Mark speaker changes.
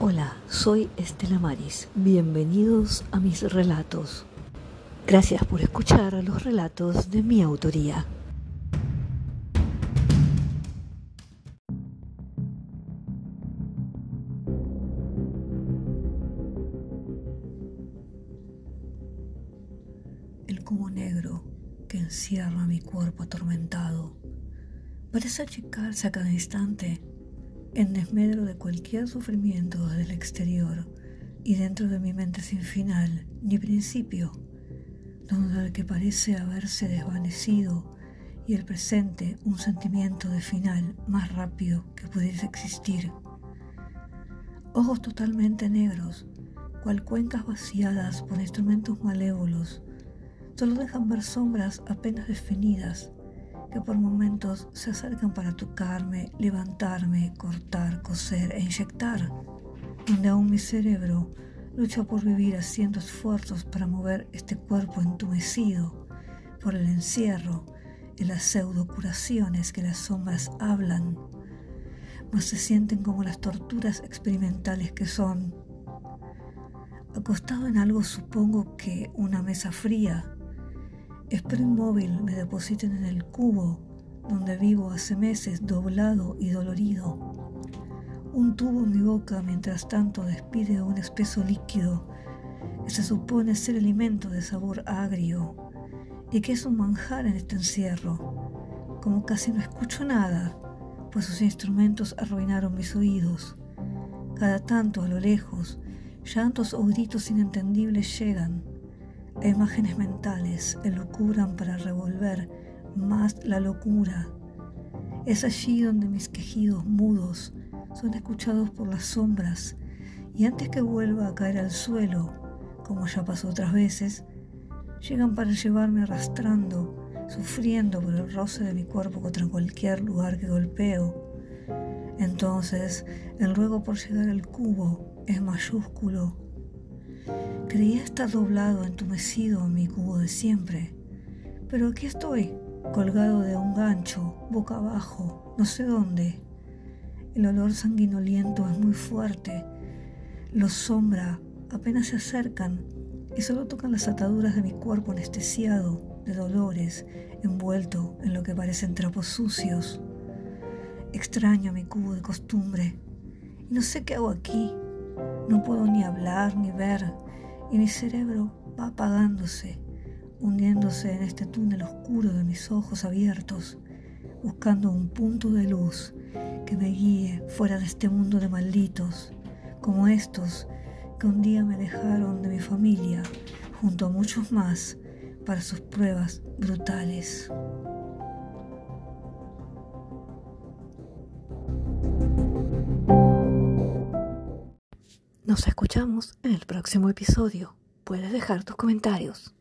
Speaker 1: Hola, soy Estela Maris. Bienvenidos a mis relatos. Gracias por escuchar los relatos de mi autoría. El cubo negro que encierra mi cuerpo atormentado parece achicarse a cada instante en desmedro de cualquier sufrimiento desde el exterior y dentro de mi mente sin final ni principio, donde el que parece haberse desvanecido y el presente un sentimiento de final más rápido que pudiese existir. Ojos totalmente negros, cual cuencas vaciadas por instrumentos malévolos, solo dejan ver sombras apenas definidas que por momentos se acercan para tocarme, levantarme, cortar, coser e inyectar, donde aún mi cerebro lucha por vivir haciendo esfuerzos para mover este cuerpo entumecido por el encierro y las pseudo curaciones que las sombras hablan, mas se sienten como las torturas experimentales que son. Acostado en algo supongo que una mesa fría, Espero inmóvil me depositen en el cubo donde vivo hace meses doblado y dolorido. Un tubo en mi boca mientras tanto despide un espeso líquido que se supone ser alimento de sabor agrio y que es un manjar en este encierro. Como casi no escucho nada, pues sus instrumentos arruinaron mis oídos. Cada tanto a lo lejos, llantos o gritos inentendibles llegan imágenes mentales elucubran para revolver más la locura. Es allí donde mis quejidos mudos son escuchados por las sombras y antes que vuelva a caer al suelo, como ya pasó otras veces, llegan para llevarme arrastrando, sufriendo por el roce de mi cuerpo contra cualquier lugar que golpeo. Entonces, el ruego por llegar al cubo es mayúsculo Creía estar doblado, entumecido en mi cubo de siempre, pero aquí estoy, colgado de un gancho, boca abajo, no sé dónde. El olor sanguinoliento es muy fuerte. Los sombra apenas se acercan y solo tocan las ataduras de mi cuerpo anestesiado de dolores, envuelto en lo que parecen trapos sucios. Extraño mi cubo de costumbre y no sé qué hago aquí. No puedo ni hablar ni ver y mi cerebro va apagándose, hundiéndose en este túnel oscuro de mis ojos abiertos, buscando un punto de luz que me guíe fuera de este mundo de malditos, como estos que un día me dejaron de mi familia, junto a muchos más, para sus pruebas brutales. Nos escuchamos en el próximo episodio. Puedes dejar tus comentarios.